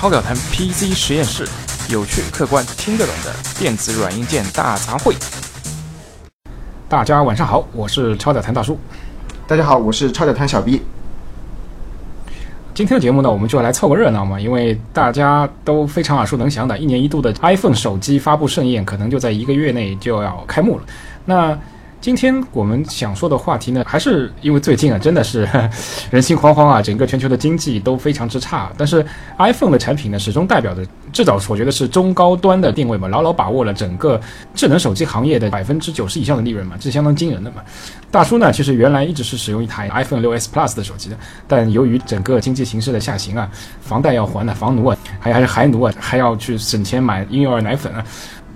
超表谈 PC 实验室，有趣、客观、听得懂的电子软硬件大杂烩。大家晚上好，我是超表谈大叔。大家好，我是超表谈小 B。今天的节目呢，我们就来凑个热闹嘛，因为大家都非常耳熟能详的，一年一度的 iPhone 手机发布盛宴，可能就在一个月内就要开幕了。那今天我们想说的话题呢，还是因为最近啊，真的是 人心惶惶啊，整个全球的经济都非常之差。但是 iPhone 的产品呢，始终代表着至少我觉得是中高端的定位嘛，牢牢把握了整个智能手机行业的百分之九十以上的利润嘛，这是相当惊人的嘛。大叔呢，其实原来一直是使用一台 iPhone 6s Plus 的手机的，但由于整个经济形势的下行啊，房贷要还呢，房奴啊，还还是孩奴啊，还要去省钱买婴幼儿奶粉啊。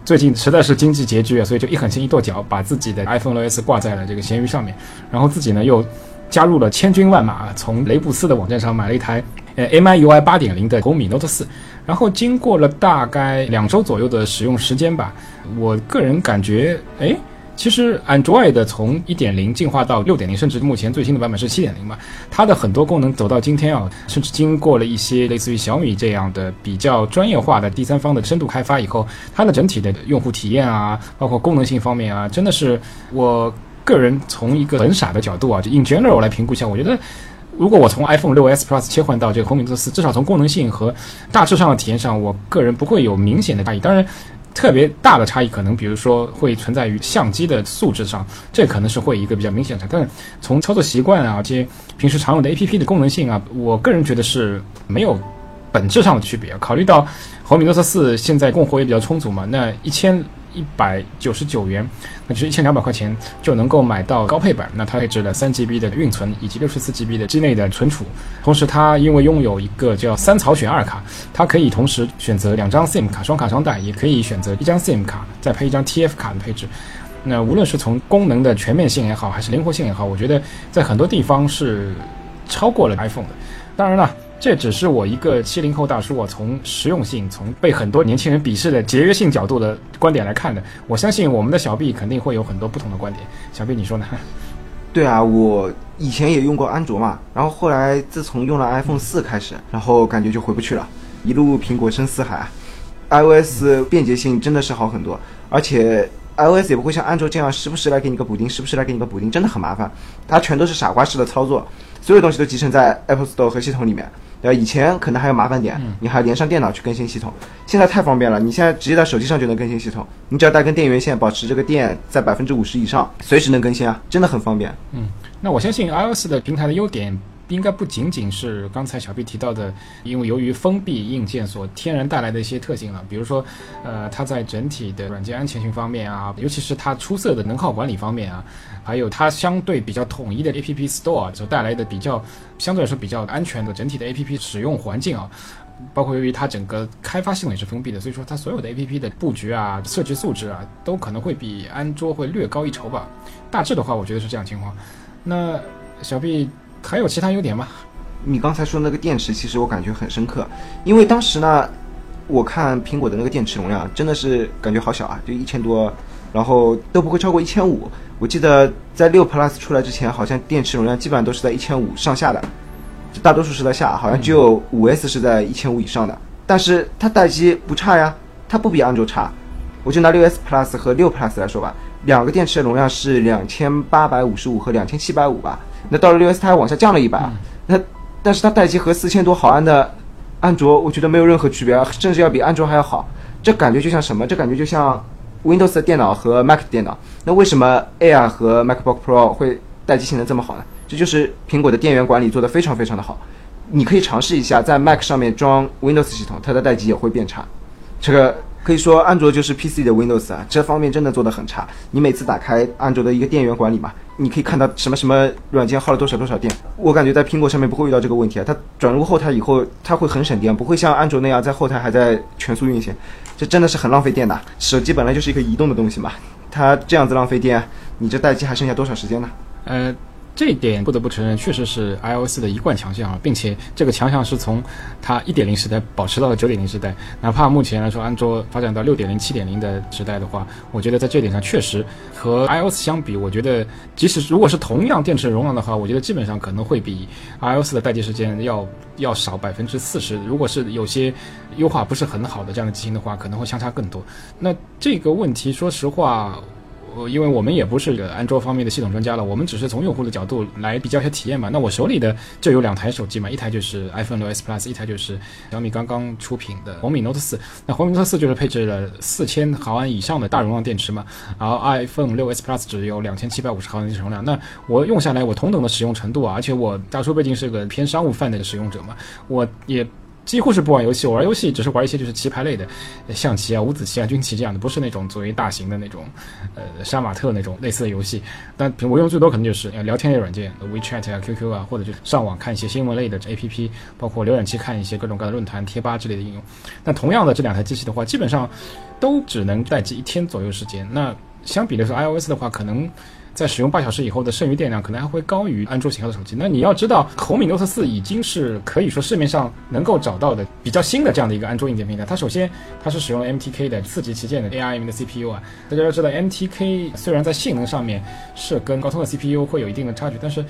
最近实在是经济拮据啊，所以就一狠心一跺脚，把自己的 iPhone 6s 挂在了这个闲鱼上面，然后自己呢又加入了千军万马，从雷布斯的网站上买了一台呃 MIUI 8.0的红米 Note 4，然后经过了大概两周左右的使用时间吧，我个人感觉，哎。其实，Android 从1.0进化到6.0，甚至目前最新的版本是7.0嘛，它的很多功能走到今天啊，甚至经过了一些类似于小米这样的比较专业化的第三方的深度开发以后，它的整体的用户体验啊，包括功能性方面啊，真的是我个人从一个很傻的角度啊，就 in general 来评估一下，我觉得如果我从 iPhone 6s Plus 切换到这个红米 Note 4，至少从功能性和大致上的体验上，我个人不会有明显的差异。当然。特别大的差异可能，比如说会存在于相机的素质上，这可能是会一个比较明显的。但是从操作习惯啊，这些平时常用的 APP 的功能性啊，我个人觉得是没有本质上的区别。考虑到红米 Note 4现在供货也比较充足嘛，那一千。一百九十九元，那就是一千两百块钱就能够买到高配版。那它配置了三 GB 的运存以及六十四 GB 的机内的存储。同时，它因为拥有一个叫三槽选二卡，它可以同时选择两张 SIM 卡，双卡双待，也可以选择一张 SIM 卡再配一张 TF 卡的配置。那无论是从功能的全面性也好，还是灵活性也好，我觉得在很多地方是超过了 iPhone 的。当然了。这只是我一个七零后大叔，我从实用性、从被很多年轻人鄙视的节约性角度的观点来看的。我相信我们的小 B 肯定会有很多不同的观点。小 B，你说呢？对啊，我以前也用过安卓嘛，然后后来自从用了 iPhone 四开始，然后感觉就回不去了，一路苹果深似海，iOS 便捷性真的是好很多，而且 iOS 也不会像安卓这样时不时来给你个补丁，时不时来给你个补丁，真的很麻烦。它全都是傻瓜式的操作，所有东西都集成在 Apple Store 和系统里面。对，以前可能还要麻烦点，你还要连上电脑去更新系统。现在太方便了，你现在直接在手机上就能更新系统，你只要带根电源线，保持这个电在百分之五十以上，随时能更新啊，真的很方便。嗯，那我相信 iOS 的平台的优点。应该不仅仅是刚才小 B 提到的，因为由于封闭硬件所天然带来的一些特性了，比如说，呃，它在整体的软件安全性方面啊，尤其是它出色的能耗管理方面啊，还有它相对比较统一的 App Store 所带来的比较相对来说比较安全的整体的 App 使用环境啊，包括由于它整个开发系统也是封闭的，所以说它所有的 App 的布局啊、设计素质啊，都可能会比安卓会略高一筹吧。大致的话，我觉得是这样情况。那小 B。还有其他优点吗？你刚才说那个电池，其实我感觉很深刻，因为当时呢，我看苹果的那个电池容量真的是感觉好小啊，就一千多，然后都不会超过一千五。我记得在六 Plus 出来之前，好像电池容量基本上都是在一千五上下的，大多数是在下，好像只有五 S 是在一千五以上的。但是它待机不差呀，它不比安卓差。我就拿六 S Plus 和六 Plus 来说吧，两个电池的容量是两千八百五十五和两千七百五吧。那到了六 S，它还往下降了一百，那但是它待机和四千多毫安的安卓，我觉得没有任何区别，甚至要比安卓还要好。这感觉就像什么？这感觉就像 Windows 的电脑和 Mac 的电脑。那为什么 Air 和 MacBook Pro 会待机性能这么好呢？这就是苹果的电源管理做得非常非常的好。你可以尝试一下，在 Mac 上面装 Windows 系统，它的待机也会变差。这个。可以说，安卓就是 PC 的 Windows 啊，这方面真的做得很差。你每次打开安卓的一个电源管理嘛，你可以看到什么什么软件耗了多少多少电。我感觉在苹果上面不会遇到这个问题啊，它转入后台以后，它会很省电，不会像安卓那样在后台还在全速运行，这真的是很浪费电的。手机本来就是一个移动的东西嘛，它这样子浪费电，你这待机还剩下多少时间呢？呃。这一点不得不承认，确实是 iOS 的一贯强项啊，并且这个强项是从它一点零时代保持到了九点零时代。哪怕目前来说，安卓发展到六点零、七点零的时代的话，我觉得在这点上确实和 iOS 相比，我觉得即使如果是同样电池容量的话，我觉得基本上可能会比 iOS 的待机时间要要少百分之四十。如果是有些优化不是很好的这样的机型的话，可能会相差更多。那这个问题，说实话。呃，因为我们也不是个安卓方面的系统专家了，我们只是从用户的角度来比较一下体验嘛。那我手里的就有两台手机嘛，一台就是 iPhone 6s Plus，一台就是小米刚刚出品的红米 Note 4。那红米 Note 4就是配置了四千毫安以上的大容量电池嘛，然后 iPhone 6s Plus 只有两千七百五十毫安的容量。那我用下来，我同等的使用程度啊，而且我大叔毕竟是个偏商务范的使用者嘛，我也。几乎是不玩游戏，我玩游戏只是玩一些就是棋牌类的，象棋啊、五子棋啊、军棋这样的，不是那种作为大型的那种，呃，杀马特那种类似的游戏。但我用最多可能就是聊天类软件，WeChat 啊、QQ 啊，或者就上网看一些新闻类的 APP，包括浏览器看一些各种各样的论坛、贴吧之类的应用。那同样的这两台机器的话，基本上都只能待机一天左右时间。那相比来说，iOS 的话可能。在使用八小时以后的剩余电量可能还会高于安卓型号的手机。那你要知道，红米 Note 四已经是可以说市面上能够找到的比较新的这样的一个安卓硬件平台。它首先它是使用了 MTK 的四级旗舰的 ARM 的 CPU 啊。大家要知道，MTK 虽然在性能上面是跟高通的 CPU 会有一定的差距，但是。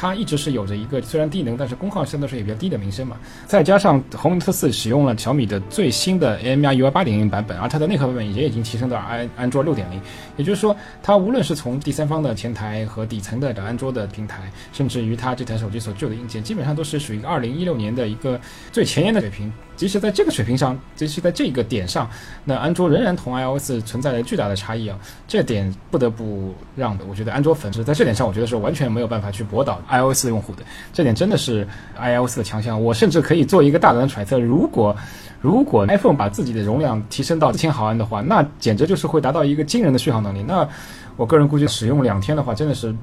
它一直是有着一个虽然低能，但是功耗相对来说也比较低的名声嘛。再加上红米特四使用了小米的最新的 AMI UI 八点零版本，而它的内核版本也已经提升到安安卓六点零。也就是说，它无论是从第三方的前台和底层的安卓的平台，甚至于它这台手机所具有的硬件，基本上都是属于二零一六年的一个最前沿的水平。即使在这个水平上，即使在这个点上，那安卓仍然同 iOS 存在着巨大的差异啊！这点不得不让的，我觉得安卓粉丝在这点上，我觉得是完全没有办法去驳倒 iOS 用户的。这点真的是 iOS 的强项。我甚至可以做一个大胆的揣测：如果如果 iPhone 把自己的容量提升到四千毫安的话，那简直就是会达到一个惊人的续航能力。那我个人估计，使用两天的话，真的是。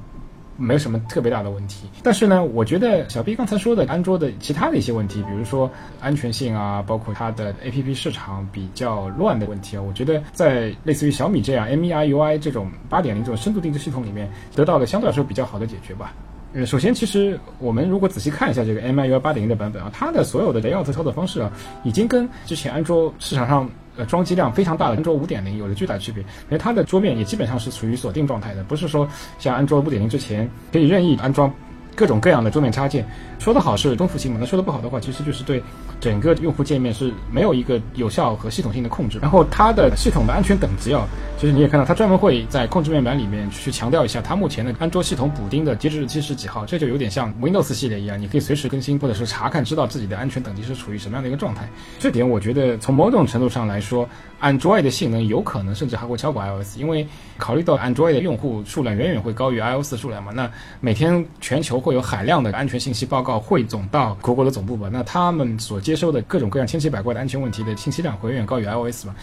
没有什么特别大的问题，但是呢，我觉得小 B 刚才说的安卓的其他的一些问题，比如说安全性啊，包括它的 APP 市场比较乱的问题啊，我觉得在类似于小米这样 M E I U I 这种八点零这种深度定制系统里面得到了相对来说比较好的解决吧。呃，首先，其实我们如果仔细看一下这个 MIUI 八点零的版本啊，它的所有的 layout 操作方式啊，已经跟之前安卓市场上。呃，装机量非常大的安卓五点零有了巨大区别，因为它的桌面也基本上是处于锁定状态的，不是说像安卓五点零之前可以任意安装。各种各样的桌面插件，说的好是中服性嘛，那说的不好的话，其实就是对整个用户界面是没有一个有效和系统性的控制。然后它的系统的安全等级啊，其实你也看到，它专门会在控制面板里面去强调一下，它目前的安卓系统补丁的截止日期是几号，这就有点像 Windows 系列一样，你可以随时更新或者是查看，知道自己的安全等级是处于什么样的一个状态。这点我觉得从某种程度上来说，Android 的性能有可能甚至还会超过 iOS，因为考虑到 Android 的用户数量远远会高于 iOS 数量嘛，那每天全球。会有海量的安全信息报告汇总到谷歌的总部吧？那他们所接收的各种各样千奇百怪的安全问题的信息量会远远高于 iOS 吧？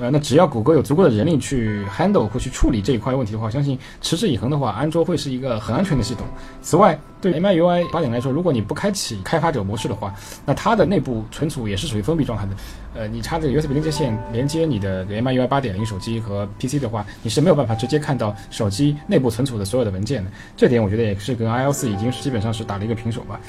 呃，那只要谷歌有足够的人力去 handle 或去处理这一块问题的话，相信持之以恒的话，安卓会是一个很安全的系统。此外，对 MIUI 八点来说，如果你不开启开发者模式的话，那它的内部存储也是属于封闭状态的。呃，你插这个 USB 连接线连接你的 MIUI 八点零手机和 PC 的话，你是没有办法直接看到手机内部存储的所有的文件的。这点我觉得也是跟 iOS 已经是基本上是打了一个平手吧。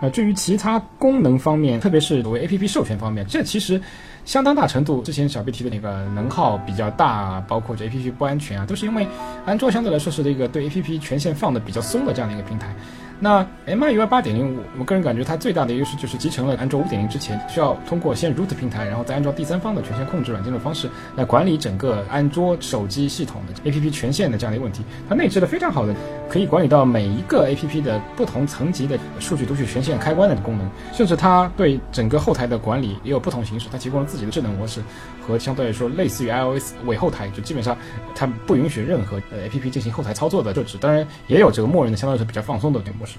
呃，至于其他功能方面，特别是所谓 APP 授权方面，这其实。相当大程度，之前小 B 提的那个能耗比较大，包括这 APP 不安全啊，都是因为安卓相对来说是这个对 APP 权限放的比较松的这样的一个平台。那 MIUI 八点零，我我个人感觉它最大的优势就是集成了安卓五点零之前需要通过先 root 平台，然后再安装第三方的权限控制软件的方式来管理整个安卓手机系统的 APP 权限的这样的一个问题。它内置了非常好的可以管理到每一个 APP 的不同层级的数据读取权限开关的功能，甚至它对整个后台的管理也有不同形式。它提供了自己的智能模式和相对来说类似于 iOS 伪后台，就基本上它不允许任何呃 APP 进行后台操作的设置。当然也有这个默认的相对来说比较放松的模式。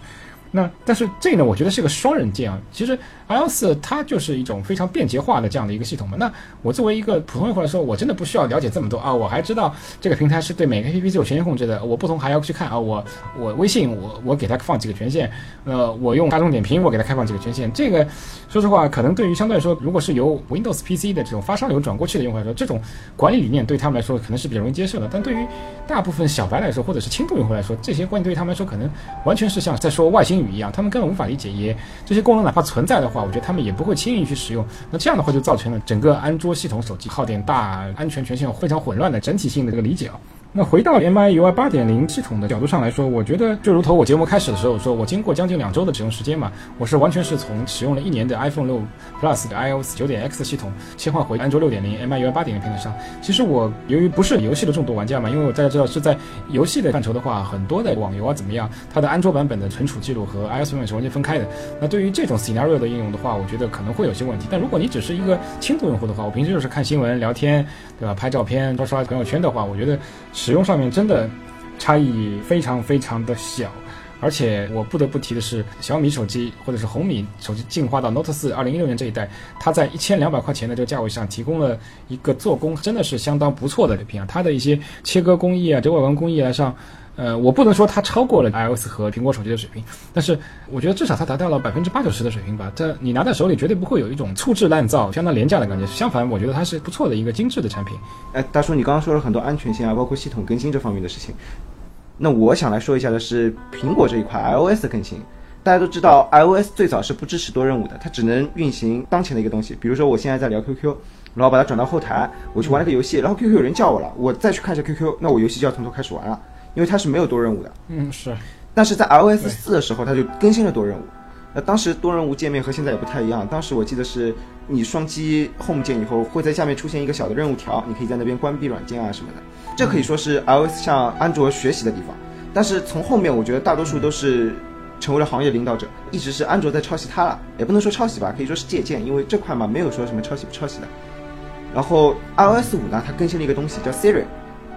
那但是这呢，我觉得是个双刃剑啊。其实 iOS 它就是一种非常便捷化的这样的一个系统嘛。那我作为一个普通用户来说，我真的不需要了解这么多啊。我还知道这个平台是对每个 APP 都有权限控制的。我不同还要去看啊，我我微信我我给它放几个权限，呃，我用大众点评我给它开放几个权限。这个说实话，可能对于相对来说，如果是由 Windows PC 的这种发烧流转过去的用户来说，这种管理理念对他们来说可能是比较容易接受的。但对于大部分小白来说，或者是轻度用户来说，这些观念对于他们来说可能完全是像在说外星语语一样，他们根本无法理解。也这些功能哪怕存在的话，我觉得他们也不会轻易去使用。那这样的话就造成了整个安卓系统手机耗电大、安全权限非常混乱的整体性的这个理解啊。那回到 MIUI 八点零系统的角度上来说，我觉得就如同我节目开始的时候说，我经过将近两周的使用时间嘛，我是完全是从使用了一年的 iPhone 六 Plus 的 iOS 九点 X 系统切换回安卓六点零 MIUI 八点零平台上。其实我由于不是游戏的重度玩家嘛，因为我大家知道是在游戏的范畴的话，很多的网游啊怎么样，它的安卓版本的存储记录和 iOS 版本是完全分开的。那对于这种 scenario 的应用的话，我觉得可能会有些问题。但如果你只是一个轻度用户的话，我平时就是看新闻、聊天，对吧？拍照片、刷刷朋友圈的话，我觉得使用上面真的。差异非常非常的小，而且我不得不提的是，小米手机或者是红米手机进化到 Note 四二零一六年这一代，它在一千两百块钱的这个价位上提供了一个做工真的是相当不错的水平啊！它的一些切割工艺啊、折外观工艺来上，呃，我不能说它超过了 iOS 和苹果手机的水平，但是我觉得至少它达到了百分之八九十的水平吧。这你拿在手里绝对不会有一种粗制滥造、相当廉价的感觉。相反，我觉得它是不错的一个精致的产品。哎，大叔，你刚刚说了很多安全性啊，包括系统更新这方面的事情。那我想来说一下的是苹果这一块 iOS 的更新。大家都知道，iOS 最早是不支持多任务的，它只能运行当前的一个东西。比如说，我现在在聊 QQ，然后把它转到后台，我去玩了个游戏，然后 QQ 有人叫我了，我再去看一下 QQ，那我游戏就要从头开始玩了，因为它是没有多任务的。嗯，是。但是在 iOS 四的时候，它就更新了多任务。那当时多任务界面和现在也不太一样。当时我记得是你双击 Home 键以后，会在下面出现一个小的任务条，你可以在那边关闭软件啊什么的。这可以说是 iOS 向安卓学习的地方。但是从后面，我觉得大多数都是成为了行业领导者，一直是安卓在抄袭它了，也不能说抄袭吧，可以说是借鉴，因为这块嘛没有说什么抄袭不抄袭的。然后 iOS 五呢，它更新了一个东西叫 Siri，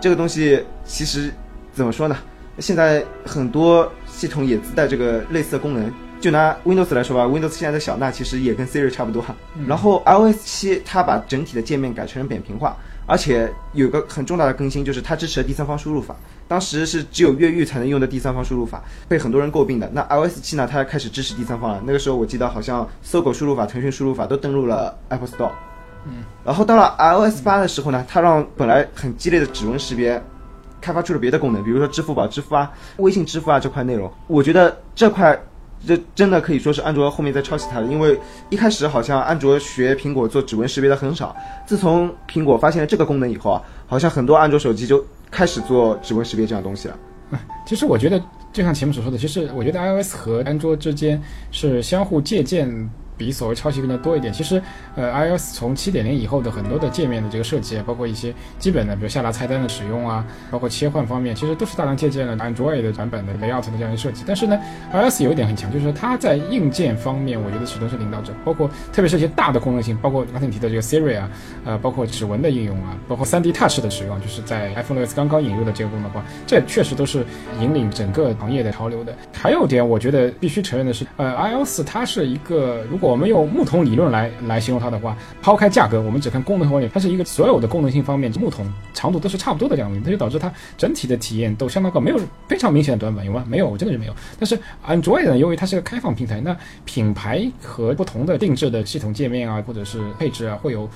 这个东西其实怎么说呢？现在很多系统也自带这个类似的功能。就拿 Windows 来说吧，Windows 现在的小娜其实也跟 Siri 差不多。然后 iOS 七它把整体的界面改成了扁平化，而且有个很重大的更新，就是它支持了第三方输入法。当时是只有越狱才能用的第三方输入法，被很多人诟病的。那 iOS 七呢，它开始支持第三方了。那个时候我记得好像搜狗输入法、腾讯输入法都登录了 Apple Store。嗯。然后到了 iOS 八的时候呢，它让本来很激烈的指纹识别。开发出了别的功能，比如说支付宝支付啊、微信支付啊这块内容，我觉得这块这真的可以说是安卓后面在抄袭它的，因为一开始好像安卓学苹果做指纹识别的很少，自从苹果发现了这个功能以后啊，好像很多安卓手机就开始做指纹识别这样东西了。其实我觉得，就像前面所说的，其实我觉得 iOS 和安卓之间是相互借鉴。比所谓抄袭更加多一点。其实，呃，iOS 从七点零以后的很多的界面的这个设计啊，包括一些基本的，比如下拉菜单的使用啊，包括切换方面，其实都是大量借鉴了 Android 的版本的 layout 的这样一个设计。但是呢，iOS 有一点很强，就是它在硬件方面，我觉得始终是领导者。包括特别是一些大的功能性，包括刚才你提的这个 Siri 啊，呃，包括指纹的应用啊，包括 3D Touch 的使用，就是在 iPhone 6s 刚刚引入的这个功能的话，这确实都是引领整个行业的潮流的。还有一点，我觉得必须承认的是，呃，iOS 它是一个如果我们用木桶理论来来形容它的话，抛开价格，我们只看功能方面，它是一个所有的功能性方面，木桶长度都是差不多的这样的，它就导致它整体的体验都相当高，没有非常明显的短板，有吗？没有，真的是没有。但是 Android 呢，由于它是个开放平台，那品牌和不同的定制的系统界面啊，或者是配置啊，会有。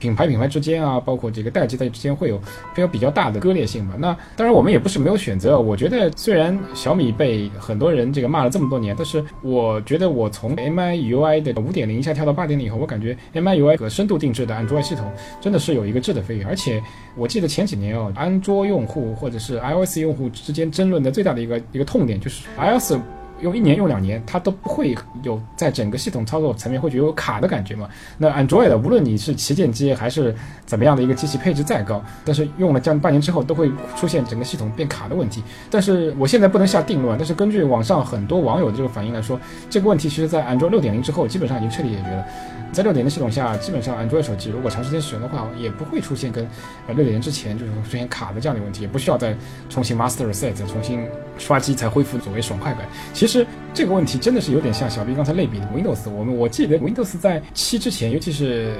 品牌品牌之间啊，包括这个代际代之间会有比较比较大的割裂性吧。那当然我们也不是没有选择。我觉得虽然小米被很多人这个骂了这么多年，但是我觉得我从 MIUI 的五点零一下跳到八点零以后，我感觉 MIUI 和深度定制的安卓系统真的是有一个质的飞跃。而且我记得前几年哦，安卓用户或者是 iOS 用户之间争论的最大的一个一个痛点就是 iOS。用一年用两年，它都不会有在整个系统操作层面会觉得有卡的感觉嘛？那 Android 无论你是旗舰机还是怎么样的一个机器配置再高，但是用了将近半年之后，都会出现整个系统变卡的问题。但是我现在不能下定论，但是根据网上很多网友的这个反应来说，这个问题其实在 Android 六点零之后基本上已经彻底解决了。在六点零系统下，基本上 Android 手机如果长时间使用的话，也不会出现跟呃六点零之前就是出现卡的这样的问题，也不需要再重新 Master Reset 重新刷机才恢复所谓爽快感。其实。实这个问题真的是有点像小 B 刚才类比的 Windows。我们我记得 Windows 在七之前，尤其是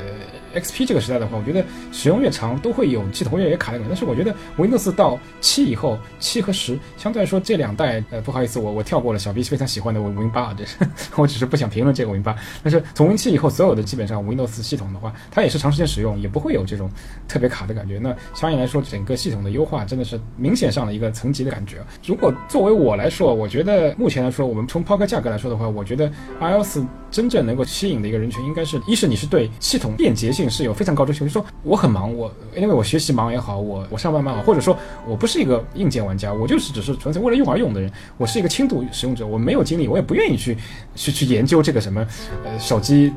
XP 这个时代的话，我觉得使用越长都会有系统越来越卡的感觉。但是我觉得 Windows 到七以后，七和十相对来说这两代，呃，不好意思，我我跳过了小 B 非常喜欢的 Win 八啊，这是 我只是不想评论这个 Win 八。但是从 Win 七以后，所有的基本上 Windows 系统的话，它也是长时间使用，也不会有这种特别卡的感觉。那相应来说，整个系统的优化真的是明显上了一个层级的感觉。如果作为我来说，我觉得目前来说，我们从抛开价格来说的话，我觉得 iOS 真正能够吸引的一个人群，应该是一是你是对系统便捷性是有非常高追求，就说我很忙，我因为我学习忙也好，我我上班忙好，或者说我不是一个硬件玩家，我就是只是纯粹为了用而用的人，我是一个轻度使用者，我没有精力，我也不愿意去去去研究这个什么呃手机。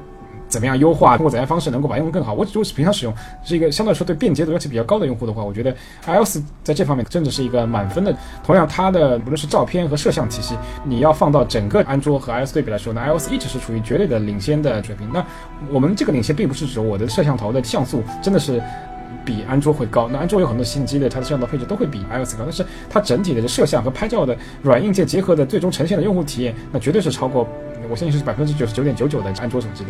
怎么样优化？通过怎样方式能够把用户更好？我只是平常使用，是一个相对来说对便捷度要求比较高的用户的话，我觉得 iOS 在这方面真的是一个满分的。同样，它的无论是照片和摄像体系，你要放到整个安卓和 iOS 对比来说，那 iOS 一直是处于绝对的领先的水平。那我们这个领先并不是指我的摄像头的像素真的是比安卓会高，那安卓有很多新机的它的摄像头配置都会比 iOS 高，但是它整体的摄像和拍照的软硬件结合的最终呈现的用户体验，那绝对是超过。我相信是百分之九十九点九九的安卓手机的。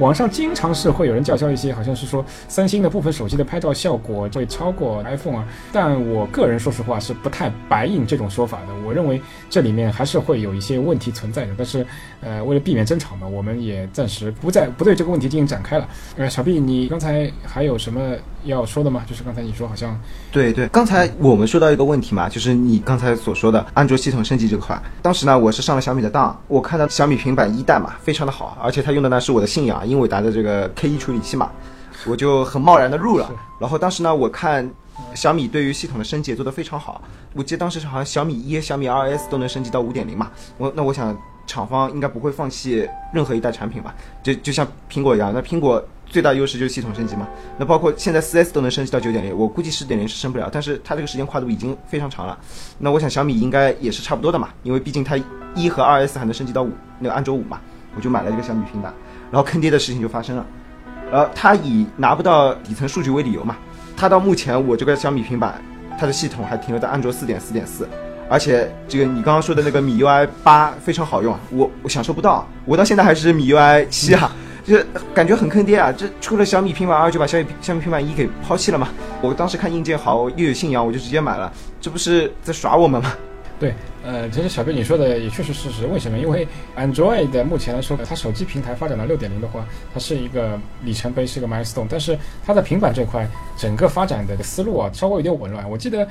网上经常是会有人叫嚣一些，好像是说三星的部分手机的拍照效果会超过 iPhone 啊。但我个人说实话是不太白应这种说法的。我认为这里面还是会有一些问题存在的。但是，呃，为了避免争吵嘛，我们也暂时不再不对这个问题进行展开了。呃，小毕你刚才还有什么要说的吗？就是刚才你说好像对对，刚才我们说到一个问题嘛，就是你刚才所说的安卓系统升级这块。当时呢，我是上了小米的当，我看到小米平板一代嘛，非常的好，而且它用的呢是我的信仰。英伟达的这个 K 一处理器嘛，我就很贸然的入了。然后当时呢，我看小米对于系统的升级也做得非常好。我记得当时好像小米一、小米二 S 都能升级到五点零嘛。我那我想厂方应该不会放弃任何一代产品吧？就就像苹果一样，那苹果最大优势就是系统升级嘛。那包括现在 4S 都能升级到9.0，我估计10.0是升不了，但是它这个时间跨度已经非常长了。那我想小米应该也是差不多的嘛，因为毕竟它一和 2S 还能升级到五，那个安卓五嘛，我就买了这个小米平板。然后坑爹的事情就发生了，然后他以拿不到底层数据为理由嘛，它到目前我这个小米平板，它的系统还停留在安卓四点四点四，而且这个你刚刚说的那个米 UI 八非常好用，我我享受不到，我到现在还是米 UI 七啊，就感觉很坑爹啊！这出了小米平板二就把小米小米平板一给抛弃了嘛？我当时看硬件好又有信仰，我就直接买了，这不是在耍我们吗？对，呃，其实小贝你说的也确实事实。为什么？因为 Android 目前来说，它手机平台发展到六点零的话，它是一个里程碑，是一个 milestone。但是它的平板这块，整个发展的思路啊，稍微有点紊乱。我记得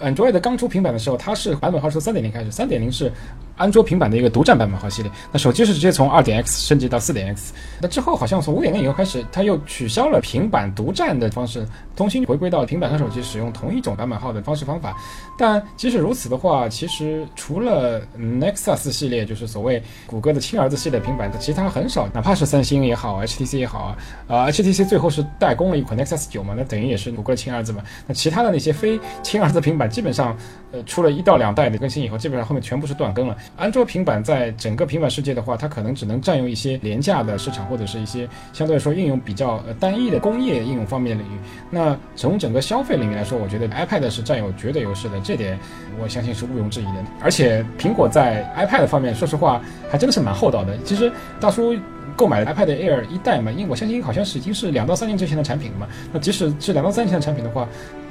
Android 刚出平板的时候，它是版本号从三点零开始，三点零是。安卓平板的一个独占版本号系列，那手机是直接从二点 X 升级到四点 X，那之后好像从五点零以后开始，它又取消了平板独占的方式，重新回归到平板和手机使用同一种版本号的方式方法。但即使如此的话，其实除了 Nexus 系列，就是所谓谷歌的亲儿子系列平板，其他很少，哪怕是三星也好，HTC 也好啊，呃，HTC 最后是代工了一款 Nexus 九嘛，那等于也是谷歌的亲儿子嘛。那其他的那些非亲儿子平板，基本上呃出了一到两代的更新以后，基本上后面全部是断更了。安卓平板在整个平板世界的话，它可能只能占用一些廉价的市场，或者是一些相对来说应用比较呃单一的工业应用方面的领域。那从整个消费领域来说，我觉得 iPad 是占有绝对优势的，这点我相信是毋庸置疑的。而且苹果在 iPad 方面，说实话还真的是蛮厚道的。其实大叔购买的 iPad Air 一代嘛，因为我相信好像是已经是两到三年之前的产品了嘛。那即使是两到三年前的产品的话，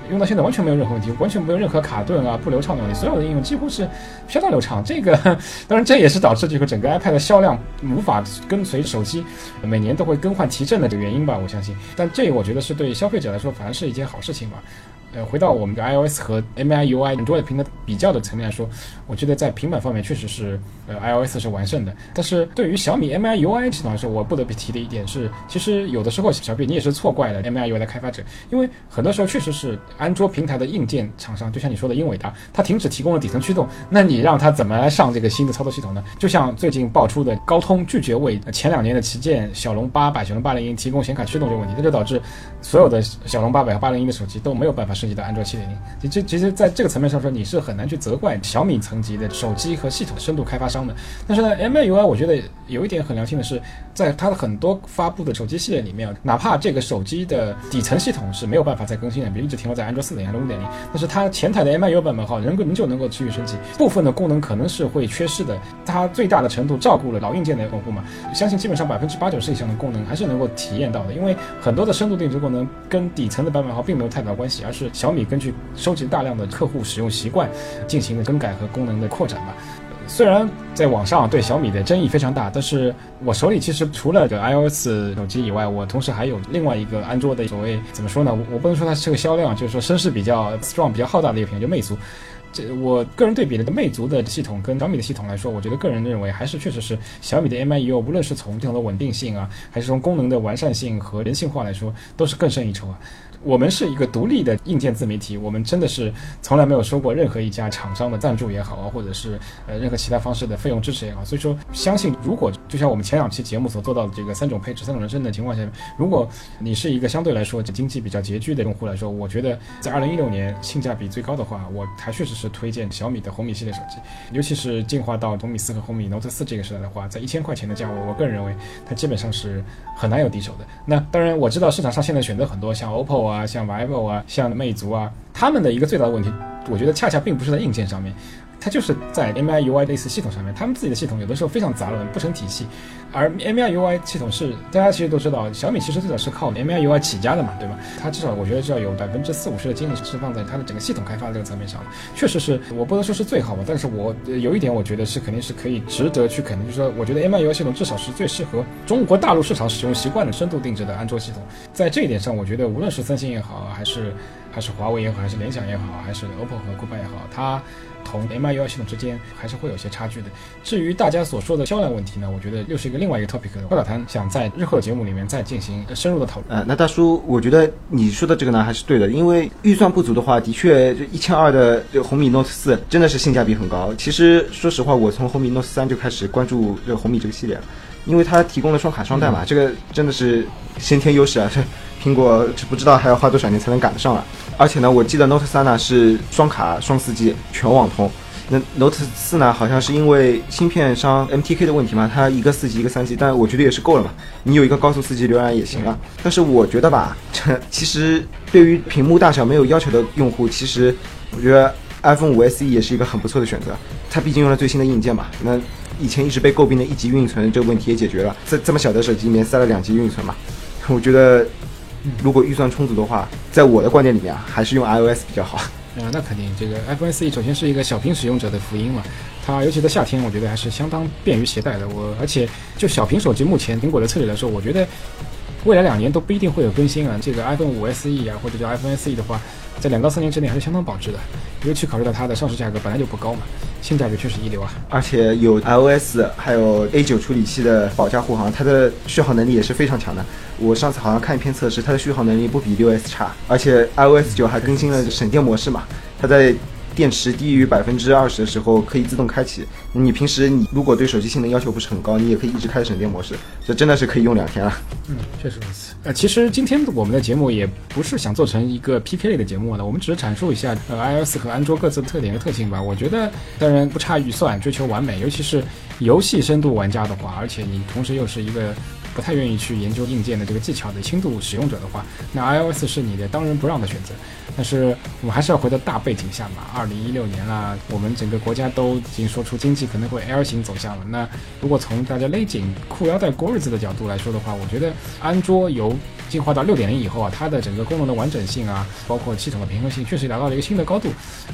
用到现在完全没有任何问题，完全没有任何卡顿啊、不流畅的问题，所有的应用几乎是相当流畅。这个当然这也是导致这个整个 iPad 的销量无法跟随手机每年都会更换提振的这个原因吧，我相信。但这我觉得是对消费者来说反而是一件好事情吧。呃，回到我们的 iOS 和 MIUI Android 平台比较的层面来说，我觉得在平板方面确实是呃 iOS 是完胜的。但是对于小米 MIUI 系统来说，我不得不提的一点是，其实有的时候小 B 你也是错怪了 MIUI 的开发者，因为很多时候确实是安卓平台的硬件厂商，就像你说的英伟达，它停止提供了底层驱动，那你让它怎么来上这个新的操作系统呢？就像最近爆出的高通拒绝为前两年的旗舰骁龙八百、骁龙八零一提供显卡驱动这个问题，这就导致所有的骁龙八百和八零一的手机都没有办法。升级到安卓七点零，其实其实在这个层面上说，你是很难去责怪小米层级的手机和系统深度开发商的。但是呢，MIUI 我觉得有一点很良心的是，在它的很多发布的手机系列里面，哪怕这个手机的底层系统是没有办法再更新的，比如一直停留在安卓四点零、安卓五点零，但是它前台的 MIUI 版本号仍仍旧能够持续升级，部分的功能可能是会缺失的。它最大的程度照顾了老硬件的用户嘛，相信基本上百分之八九十以上的功能还是能够体验到的，因为很多的深度定制功能跟底层的版本号并没有太大关系，而是小米根据收集大量的客户使用习惯进行的更改和功能的扩展吧。虽然在网上对小米的争议非常大，但是我手里其实除了这个 iOS 手机以外，我同时还有另外一个安卓的所谓怎么说呢？我不能说它是个销量，就是说声势比较 strong、比较浩大的一个品牌，就魅族。这我个人对比的魅族的系统跟小米的系统来说，我觉得个人认为还是确实是小米的 MIUI，无论是从系统的稳定性啊，还是从功能的完善性和人性化来说，都是更胜一筹啊。我们是一个独立的硬件自媒体，我们真的是从来没有收过任何一家厂商的赞助也好啊，或者是呃任何其他方式的费用支持也好。所以说，相信如果就像我们前两期节目所做到的这个三种配置、三种人生的情况下，如果你是一个相对来说经济比较拮据的用户来说，我觉得在二零一六年性价比最高的话，我还确实是推荐小米的红米系列手机，尤其是进化到红米四和红米 Note 四这个时代的话，在一千块钱的价位，我个人认为它基本上是很难有敌手的。那当然，我知道市场上现在选择很多，像 OPPO 啊，啊像 vivo 啊，像魅族啊，他们的一个最大的问题，我觉得恰恰并不是在硬件上面，它就是在 MIUI 类似系统上面，他们自己的系统有的时候非常杂乱，不成体系。而 MIUI 系统是大家其实都知道，小米其实最早是靠 MIUI 起家的嘛，对吧？它至少我觉得至少有百分之四五十的精力是放在它的整个系统开发的这个层面上。确实是我不能说是最好吧，但是我有一点我觉得是肯定是可以值得去肯定，就是说我觉得 MIUI 系统至少是最适合中国大陆市场使用习惯的深度定制的安卓系统。在这一点上，我觉得无论是三星也好，还是还是华为也好，还是联想也好，还是 OPPO 和酷派也好，它。同 MIUI 系统之间还是会有些差距的。至于大家所说的销量问题呢，我觉得又是一个另外一个 topic。高老谭想在日后的节目里面再进行深入的讨论。呃，那大叔，我觉得你说的这个呢还是对的，因为预算不足的话，的确就一千二的这个红米 Note 四真的是性价比很高。其实说实话，我从红米 Note 三就开始关注这个红米这个系列了，因为它提供了双卡双待嘛，这个真的是先天优势啊。苹果不知道还要花多少年才能赶得上了。而且呢，我记得 Note 三呢是双卡双四 G 全网通，那 Note 四呢好像是因为芯片商 MTK 的问题嘛，它一个四 G 一个三 G，但我觉得也是够了嘛，你有一个高速四 G 浏览也行啊。但是我觉得吧，这 其实对于屏幕大小没有要求的用户，其实我觉得 iPhone 五 SE 也是一个很不错的选择，它毕竟用了最新的硬件嘛。那以前一直被诟病的一级运存这个问题也解决了，在这么小的手机里面塞了两 G 运存嘛，我觉得。如果预算充足的话，在我的观点里面啊，还是用 iOS 比较好。啊，那肯定，这个 iPhone SE 首先是一个小屏使用者的福音嘛，它尤其在夏天，我觉得还是相当便于携带的。我而且就小屏手机，目前苹果的策略来说，我觉得未来两年都不一定会有更新啊。这个 iPhone 五 SE 啊，或者叫 iPhone SE 的话。在两到三年之内还是相当保值的，尤其考虑到它的上市价格本来就不高嘛，性价比确实一流啊。而且有 iOS 还有 A 九处理器的保驾护航，它的续航能力也是非常强的。我上次好像看一篇测试，它的续航能力不比六 S 差，而且 iOS 九还更新了省电模式嘛，它在。电池低于百分之二十的时候可以自动开启。你平时你如果对手机性能要求不是很高，你也可以一直开省电模式，这真的是可以用两天了。嗯，确实如此。呃，其实今天我们的节目也不是想做成一个 PK 类的节目的，我们只是阐述一下呃 iOS 和安卓各自的特点和特性吧。我觉得当然不差预算，追求完美，尤其是游戏深度玩家的话，而且你同时又是一个。不太愿意去研究硬件的这个技巧的轻度使用者的话，那 iOS 是你的当仁不让的选择。但是我们还是要回到大背景下嘛。二零一六年了，我们整个国家都已经说出经济可能会 L 型走向了。那如果从大家勒紧裤腰带过日子的角度来说的话，我觉得安卓由进化到六点零以后啊，它的整个功能的完整性啊，包括系统的平衡性，确实达到了一个新的高度。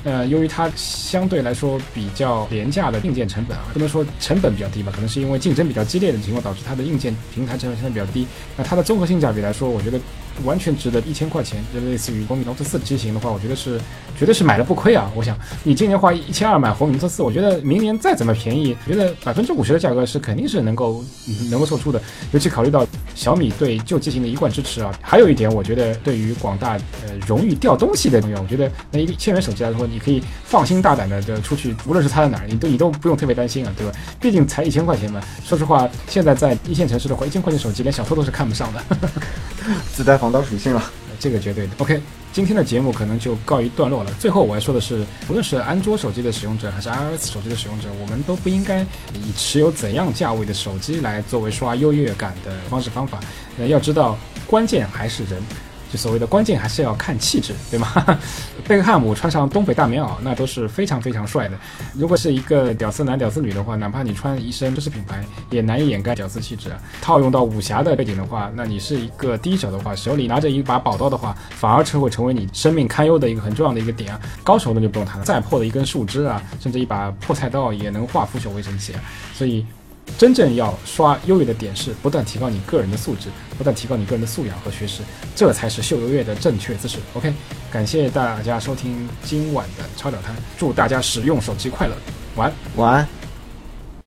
呃，由于它相对来说比较廉价的硬件成本啊，不能说成本比较低吧，可能是因为竞争比较激烈的情况导致它的硬件平台成本相对比较低。那它的综合性价比来说，我觉得。完全值得一千块钱，就类似于红米 Note 四机型的话，我觉得是绝对是买了不亏啊！我想你今年花一千二买红米 Note 四，我觉得明年再怎么便宜，觉得百分之五十的价格是肯定是能够能够售出的。尤其考虑到小米对旧机型的一贯支持啊，还有一点，我觉得对于广大呃容易掉东西的朋友，我觉得那一个千元手机来说，你可以放心大胆的就出去，无论是插在哪儿，你都你都不用特别担心啊，对吧？毕竟才一千块钱嘛。说实话，现在在一线城市的话，一千块钱手机连小偷都是看不上的，自带防。防盗属性了，这个绝对的。OK，今天的节目可能就告一段落了。最后我要说的是，无论是安卓手机的使用者还是 iOS 手机的使用者，我们都不应该以持有怎样价位的手机来作为刷优越感的方式方法。那，要知道，关键还是人。就所谓的关键还是要看气质，对吗？贝克汉姆穿上东北大棉袄，那都是非常非常帅的。如果是一个屌丝男、屌丝女的话，哪怕你穿一身奢侈品牌，也难以掩盖屌丝气质。套用到武侠的背景的话，那你是一个低手的话，手里拿着一把宝刀的话，反而成会成为你生命堪忧的一个很重要的一个点啊。高手那就不用谈了，再破的一根树枝啊，甚至一把破菜刀也能化腐朽为神奇。所以。真正要刷优越的点是不断提高你个人的素质，不断提高你个人的素养和学识，这才是秀优越的正确姿势。OK，感谢大家收听今晚的超屌摊，祝大家使用手机快乐，晚安，晚安。